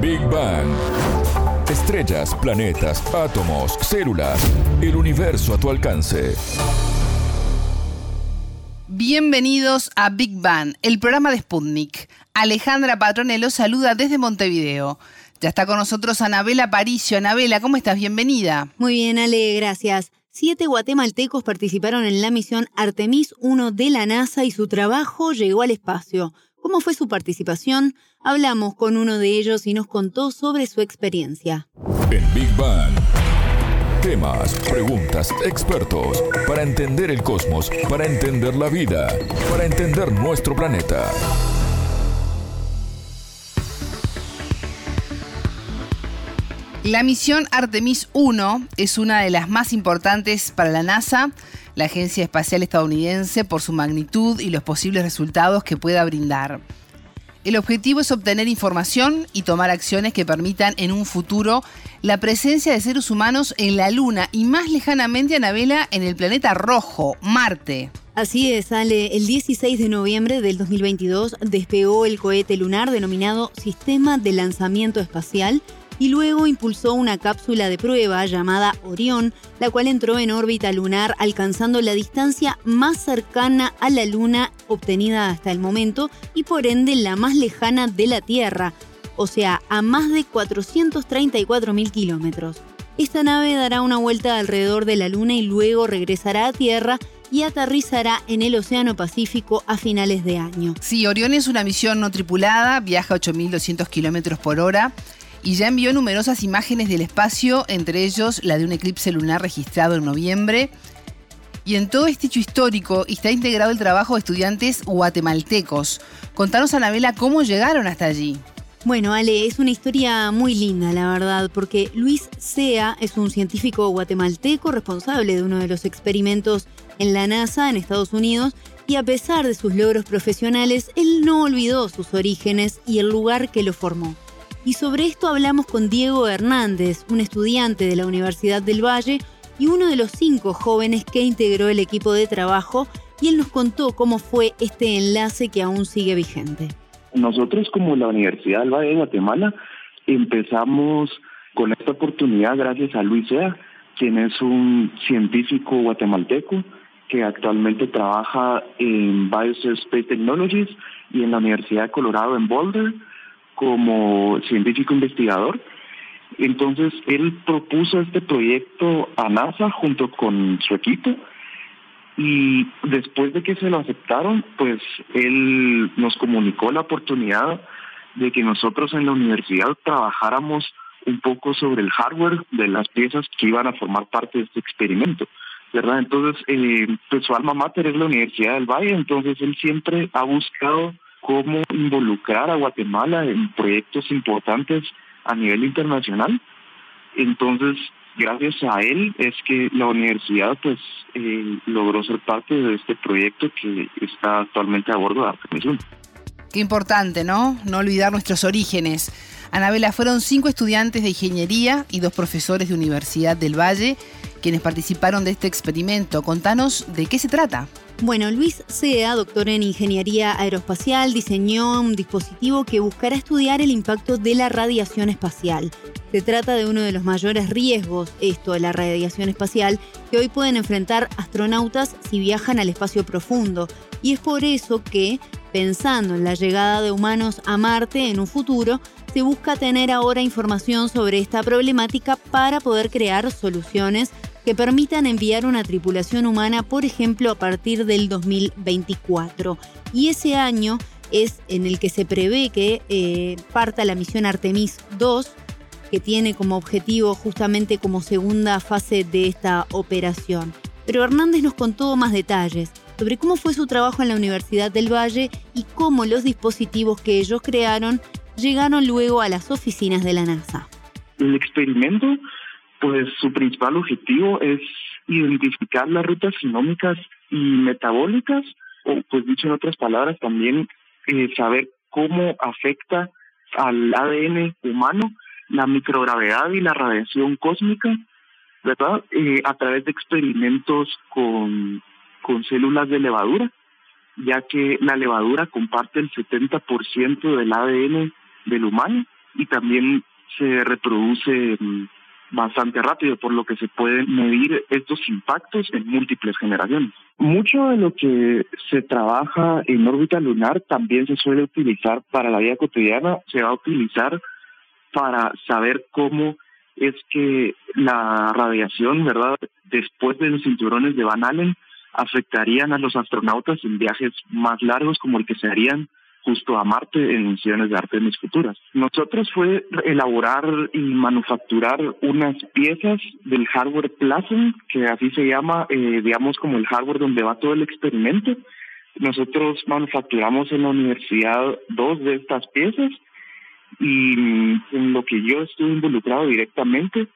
Big Bang. Estrellas, planetas, átomos, células, el universo a tu alcance. Bienvenidos a Big Bang, el programa de Sputnik. Alejandra Patronello saluda desde Montevideo. Ya está con nosotros Anabela Paricio. Anabela, ¿cómo estás? Bienvenida. Muy bien, Ale, gracias. Siete guatemaltecos participaron en la misión Artemis 1 de la NASA y su trabajo llegó al espacio. ¿Cómo fue su participación? Hablamos con uno de ellos y nos contó sobre su experiencia. En Big Bang. Temas, preguntas, expertos, para entender el cosmos, para entender la vida, para entender nuestro planeta. La misión Artemis 1 es una de las más importantes para la NASA, la agencia espacial estadounidense, por su magnitud y los posibles resultados que pueda brindar. El objetivo es obtener información y tomar acciones que permitan en un futuro la presencia de seres humanos en la Luna y más lejanamente, Anabela, en el planeta rojo, Marte. Así es, Ale. El 16 de noviembre del 2022 despegó el cohete lunar denominado Sistema de Lanzamiento Espacial y luego impulsó una cápsula de prueba llamada Orión, la cual entró en órbita lunar alcanzando la distancia más cercana a la Luna obtenida hasta el momento y por ende la más lejana de la Tierra, o sea, a más de 434.000 kilómetros. Esta nave dará una vuelta alrededor de la Luna y luego regresará a Tierra y aterrizará en el Océano Pacífico a finales de año. Sí, Orión es una misión no tripulada, viaja a 8.200 kilómetros por hora y ya envió numerosas imágenes del espacio, entre ellos la de un eclipse lunar registrado en noviembre. Y en todo este hecho histórico está integrado el trabajo de estudiantes guatemaltecos. Contanos, Anabela, cómo llegaron hasta allí. Bueno, Ale, es una historia muy linda, la verdad, porque Luis Sea es un científico guatemalteco responsable de uno de los experimentos en la NASA en Estados Unidos y a pesar de sus logros profesionales, él no olvidó sus orígenes y el lugar que lo formó. Y sobre esto hablamos con Diego Hernández, un estudiante de la Universidad del Valle y uno de los cinco jóvenes que integró el equipo de trabajo, y él nos contó cómo fue este enlace que aún sigue vigente. Nosotros como la Universidad del Valle de Guatemala empezamos con esta oportunidad gracias a Luis Sea, quien es un científico guatemalteco que actualmente trabaja en Biospace Technologies y en la Universidad de Colorado en Boulder como científico investigador. Entonces, él propuso este proyecto a NASA junto con su equipo y después de que se lo aceptaron, pues él nos comunicó la oportunidad de que nosotros en la universidad trabajáramos un poco sobre el hardware de las piezas que iban a formar parte de este experimento. ¿verdad? Entonces, eh, pues su alma mater es la Universidad del Valle, entonces él siempre ha buscado cómo involucrar a Guatemala en proyectos importantes a nivel internacional. Entonces, gracias a él es que la universidad pues eh, logró ser parte de este proyecto que está actualmente a bordo de Artemis 1. Qué importante, ¿no? No olvidar nuestros orígenes. Anabela, fueron cinco estudiantes de ingeniería y dos profesores de Universidad del Valle quienes participaron de este experimento. Contanos de qué se trata. Bueno, Luis Sea, doctor en Ingeniería Aeroespacial, diseñó un dispositivo que buscará estudiar el impacto de la radiación espacial. Se trata de uno de los mayores riesgos, esto de la radiación espacial, que hoy pueden enfrentar astronautas si viajan al espacio profundo. Y es por eso que, pensando en la llegada de humanos a Marte en un futuro, se busca tener ahora información sobre esta problemática para poder crear soluciones que permitan enviar una tripulación humana, por ejemplo, a partir del 2024. Y ese año es en el que se prevé que eh, parta la misión Artemis 2, que tiene como objetivo justamente como segunda fase de esta operación. Pero Hernández nos contó más detalles sobre cómo fue su trabajo en la Universidad del Valle y cómo los dispositivos que ellos crearon llegaron luego a las oficinas de la NASA. El experimento pues su principal objetivo es identificar las rutas genómicas y metabólicas, o pues dicho en otras palabras también eh, saber cómo afecta al ADN humano la microgravedad y la radiación cósmica, ¿verdad? Eh, a través de experimentos con, con células de levadura, ya que la levadura comparte el 70% del ADN del humano y también se reproduce bastante rápido, por lo que se pueden medir estos impactos en múltiples generaciones. Mucho de lo que se trabaja en órbita lunar también se suele utilizar para la vida cotidiana, se va a utilizar para saber cómo es que la radiación, ¿verdad?, después de los cinturones de Van Allen afectarían a los astronautas en viajes más largos como el que se harían justo a Marte en misiones de Artemis futuras. Nosotros fue elaborar y manufacturar unas piezas del hardware Plasm, que así se llama, eh, digamos como el hardware donde va todo el experimento. Nosotros manufacturamos en la universidad dos de estas piezas y en lo que yo estuve involucrado directamente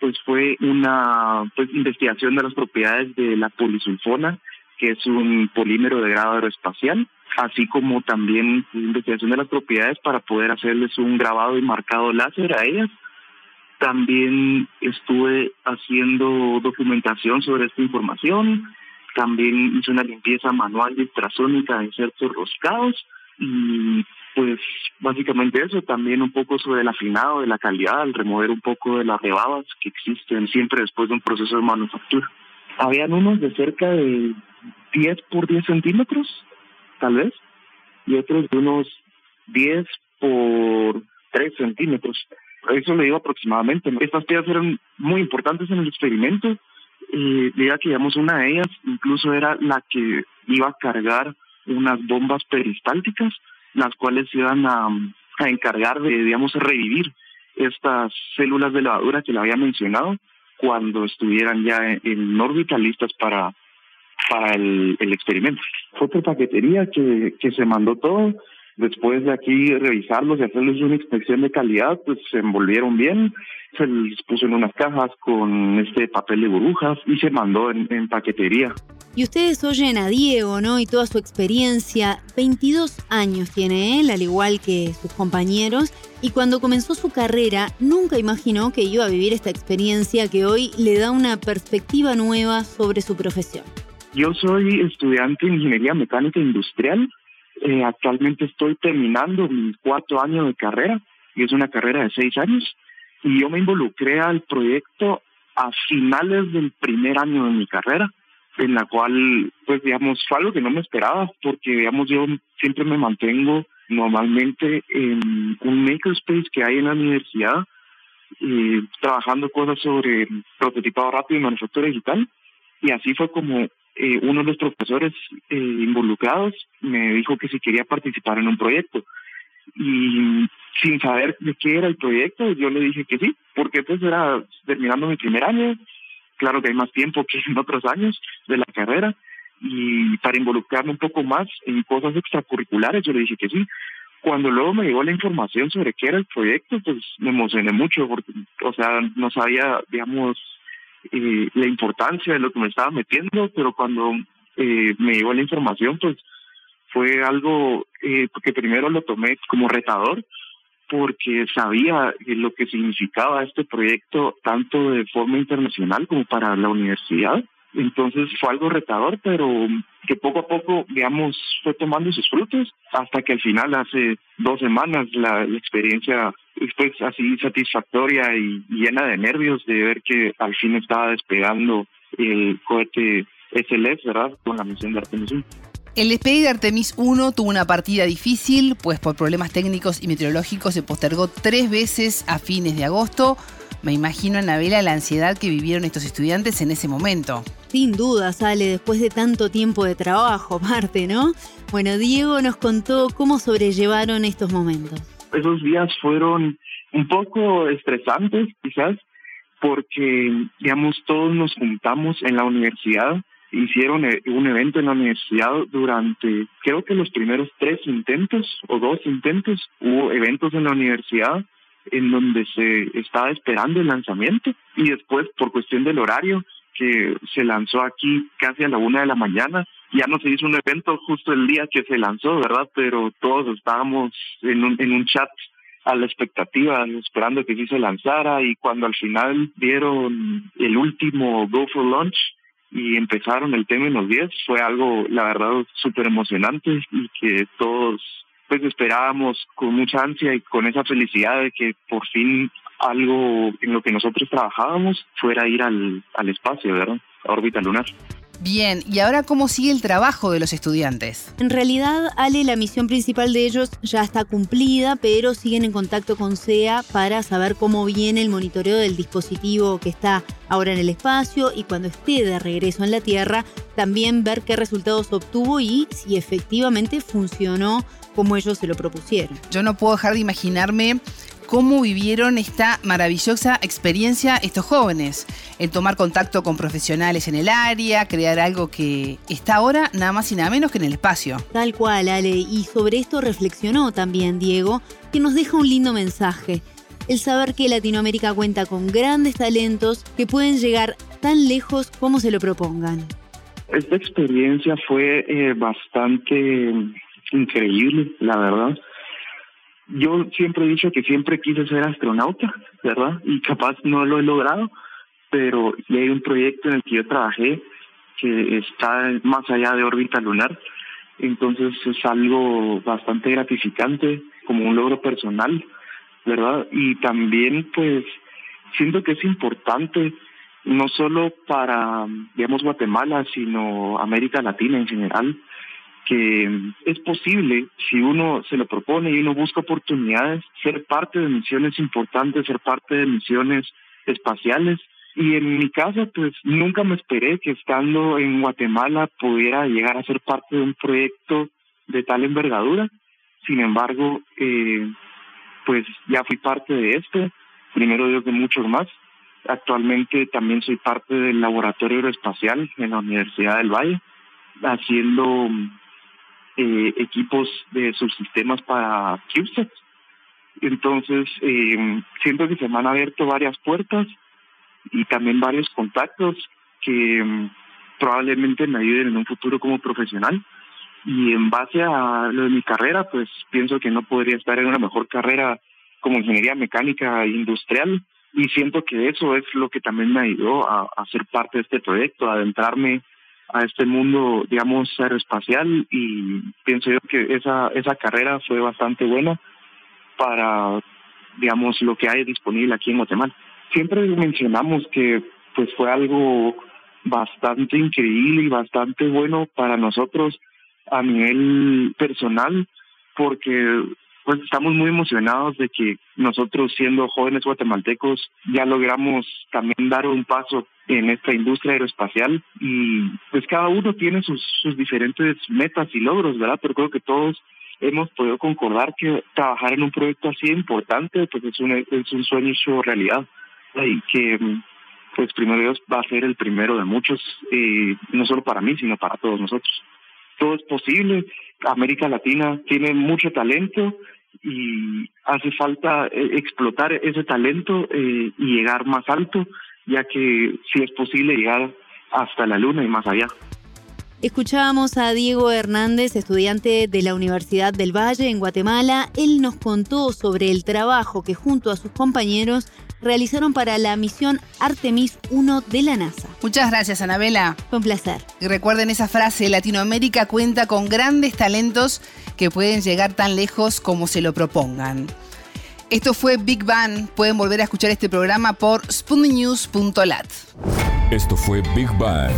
pues fue una pues investigación de las propiedades de la polisulfona que es un polímero de grado aeroespacial así como también investigación de las propiedades para poder hacerles un grabado y marcado láser a ellas también estuve haciendo documentación sobre esta información también hice una limpieza manual de ultrasónica en ciertos roscados y pues básicamente eso, también un poco sobre el afinado de la calidad, al remover un poco de las rebabas que existen siempre después de un proceso de manufactura. Habían unos de cerca de 10 por 10 centímetros, tal vez, y otros de unos 10 por 3 centímetros. Eso le digo aproximadamente. Estas piezas eran muy importantes en el experimento. Y diga que digamos una de ellas incluso era la que iba a cargar unas bombas peristálticas las cuales iban a, encargar de, digamos, revivir estas células de levadura que le había mencionado cuando estuvieran ya en, órbita listas para, para el, el experimento. Fue por paquetería que, que se mandó todo. Después de aquí revisarlos y hacerles una inspección de calidad, pues se envolvieron bien, se les puso en unas cajas con este papel de burbujas y se mandó en, en paquetería. Y ustedes oyen a Diego, ¿no? Y toda su experiencia. 22 años tiene él, al igual que sus compañeros. Y cuando comenzó su carrera, nunca imaginó que iba a vivir esta experiencia que hoy le da una perspectiva nueva sobre su profesión. Yo soy estudiante de Ingeniería Mecánica Industrial. Eh, actualmente estoy terminando mi cuarto año de carrera, y es una carrera de seis años. Y yo me involucré al proyecto a finales del primer año de mi carrera en la cual, pues digamos, fue algo que no me esperaba, porque digamos, yo siempre me mantengo normalmente en un makerspace que hay en la universidad, eh, trabajando cosas sobre prototipado rápido y manufactura digital, y así fue como eh, uno de los profesores eh, involucrados me dijo que si quería participar en un proyecto. Y sin saber de qué era el proyecto, yo le dije que sí, porque pues era terminando mi primer año, claro que hay más tiempo que en otros años de la carrera y para involucrarme un poco más en cosas extracurriculares yo le dije que sí. Cuando luego me llegó la información sobre qué era el proyecto, pues me emocioné mucho porque, o sea, no sabía, digamos, eh, la importancia de lo que me estaba metiendo, pero cuando eh, me llegó la información, pues fue algo eh, que primero lo tomé como retador, porque sabía lo que significaba este proyecto tanto de forma internacional como para la universidad. Entonces fue algo retador, pero que poco a poco, digamos, fue tomando sus frutos hasta que al final, hace dos semanas, la, experiencia fue así satisfactoria y llena de nervios de ver que al fin estaba despegando el cohete SLS, ¿verdad? Con la misión de Artemis 1. El despegue de Artemis 1 tuvo una partida difícil, pues por problemas técnicos y meteorológicos se postergó tres veces a fines de agosto. Me imagino, Anabela, la ansiedad que vivieron estos estudiantes en ese momento. Sin duda, sale después de tanto tiempo de trabajo, parte, ¿no? Bueno, Diego nos contó cómo sobrellevaron estos momentos. Esos días fueron un poco estresantes, quizás, porque, digamos, todos nos juntamos en la universidad hicieron eh, un evento en la universidad durante, creo que los primeros tres intentos o dos intentos, hubo eventos en la universidad en donde se estaba esperando el lanzamiento y después por cuestión del horario que se lanzó aquí casi a la una de la mañana, ya no se hizo un evento justo el día que se lanzó, ¿verdad? Pero todos estábamos en un, en un chat a la expectativa, esperando que sí se lanzara y cuando al final dieron el último Go for Launch, y empezaron el tema en los 10 fue algo, la verdad, súper emocionante y que todos pues esperábamos con mucha ansia y con esa felicidad de que por fin algo en lo que nosotros trabajábamos fuera ir al, al espacio, ¿verdad? A órbita lunar. Bien, ¿y ahora cómo sigue el trabajo de los estudiantes? En realidad, Ale, la misión principal de ellos ya está cumplida, pero siguen en contacto con SEA para saber cómo viene el monitoreo del dispositivo que está ahora en el espacio y cuando esté de regreso en la Tierra, también ver qué resultados obtuvo y si efectivamente funcionó como ellos se lo propusieron. Yo no puedo dejar de imaginarme cómo vivieron esta maravillosa experiencia estos jóvenes, el tomar contacto con profesionales en el área, crear algo que está ahora nada más y nada menos que en el espacio. Tal cual, Ale, y sobre esto reflexionó también Diego, que nos deja un lindo mensaje, el saber que Latinoamérica cuenta con grandes talentos que pueden llegar tan lejos como se lo propongan. Esta experiencia fue eh, bastante increíble, la verdad yo siempre he dicho que siempre quise ser astronauta, ¿verdad? Y capaz no lo he logrado, pero hay un proyecto en el que yo trabajé que está más allá de órbita lunar, entonces es algo bastante gratificante como un logro personal, ¿verdad? Y también pues siento que es importante no solo para, digamos, Guatemala, sino América Latina en general, que es posible, si uno se lo propone y uno busca oportunidades, ser parte de misiones importantes, ser parte de misiones espaciales. Y en mi caso, pues nunca me esperé que estando en Guatemala pudiera llegar a ser parte de un proyecto de tal envergadura. Sin embargo, eh, pues ya fui parte de este, primero Dios de muchos más. Actualmente también soy parte del laboratorio aeroespacial en la Universidad del Valle, haciendo eh, equipos de subsistemas para CubeSat. Entonces, eh, siento que se me han abierto varias puertas y también varios contactos que mm, probablemente me ayuden en un futuro como profesional. Y en base a lo de mi carrera, pues pienso que no podría estar en una mejor carrera como ingeniería mecánica industrial. Y siento que eso es lo que también me ayudó a, a ser parte de este proyecto, a adentrarme a este mundo, digamos, aeroespacial y pienso yo que esa, esa carrera fue bastante buena para, digamos, lo que hay disponible aquí en Guatemala. Siempre mencionamos que pues fue algo bastante increíble y bastante bueno para nosotros a nivel personal porque pues estamos muy emocionados de que nosotros siendo jóvenes guatemaltecos ya logramos también dar un paso en esta industria aeroespacial y pues cada uno tiene sus, sus diferentes metas y logros, ¿verdad? Pero creo que todos hemos podido concordar que trabajar en un proyecto así importante pues es un, es un sueño hecho realidad y que pues primero Dios va a ser el primero de muchos, no solo para mí, sino para todos nosotros. Todo es posible, América Latina tiene mucho talento y hace falta eh, explotar ese talento eh, y llegar más alto ya que sí es posible llegar hasta la luna y más allá. Escuchábamos a Diego Hernández, estudiante de la Universidad del Valle en Guatemala. Él nos contó sobre el trabajo que junto a sus compañeros realizaron para la misión Artemis 1 de la NASA. Muchas gracias, Anabela. Fue un placer. Y recuerden esa frase, Latinoamérica cuenta con grandes talentos que pueden llegar tan lejos como se lo propongan. Esto fue Big Bang. Pueden volver a escuchar este programa por spundinews.lat. Esto fue Big Bang.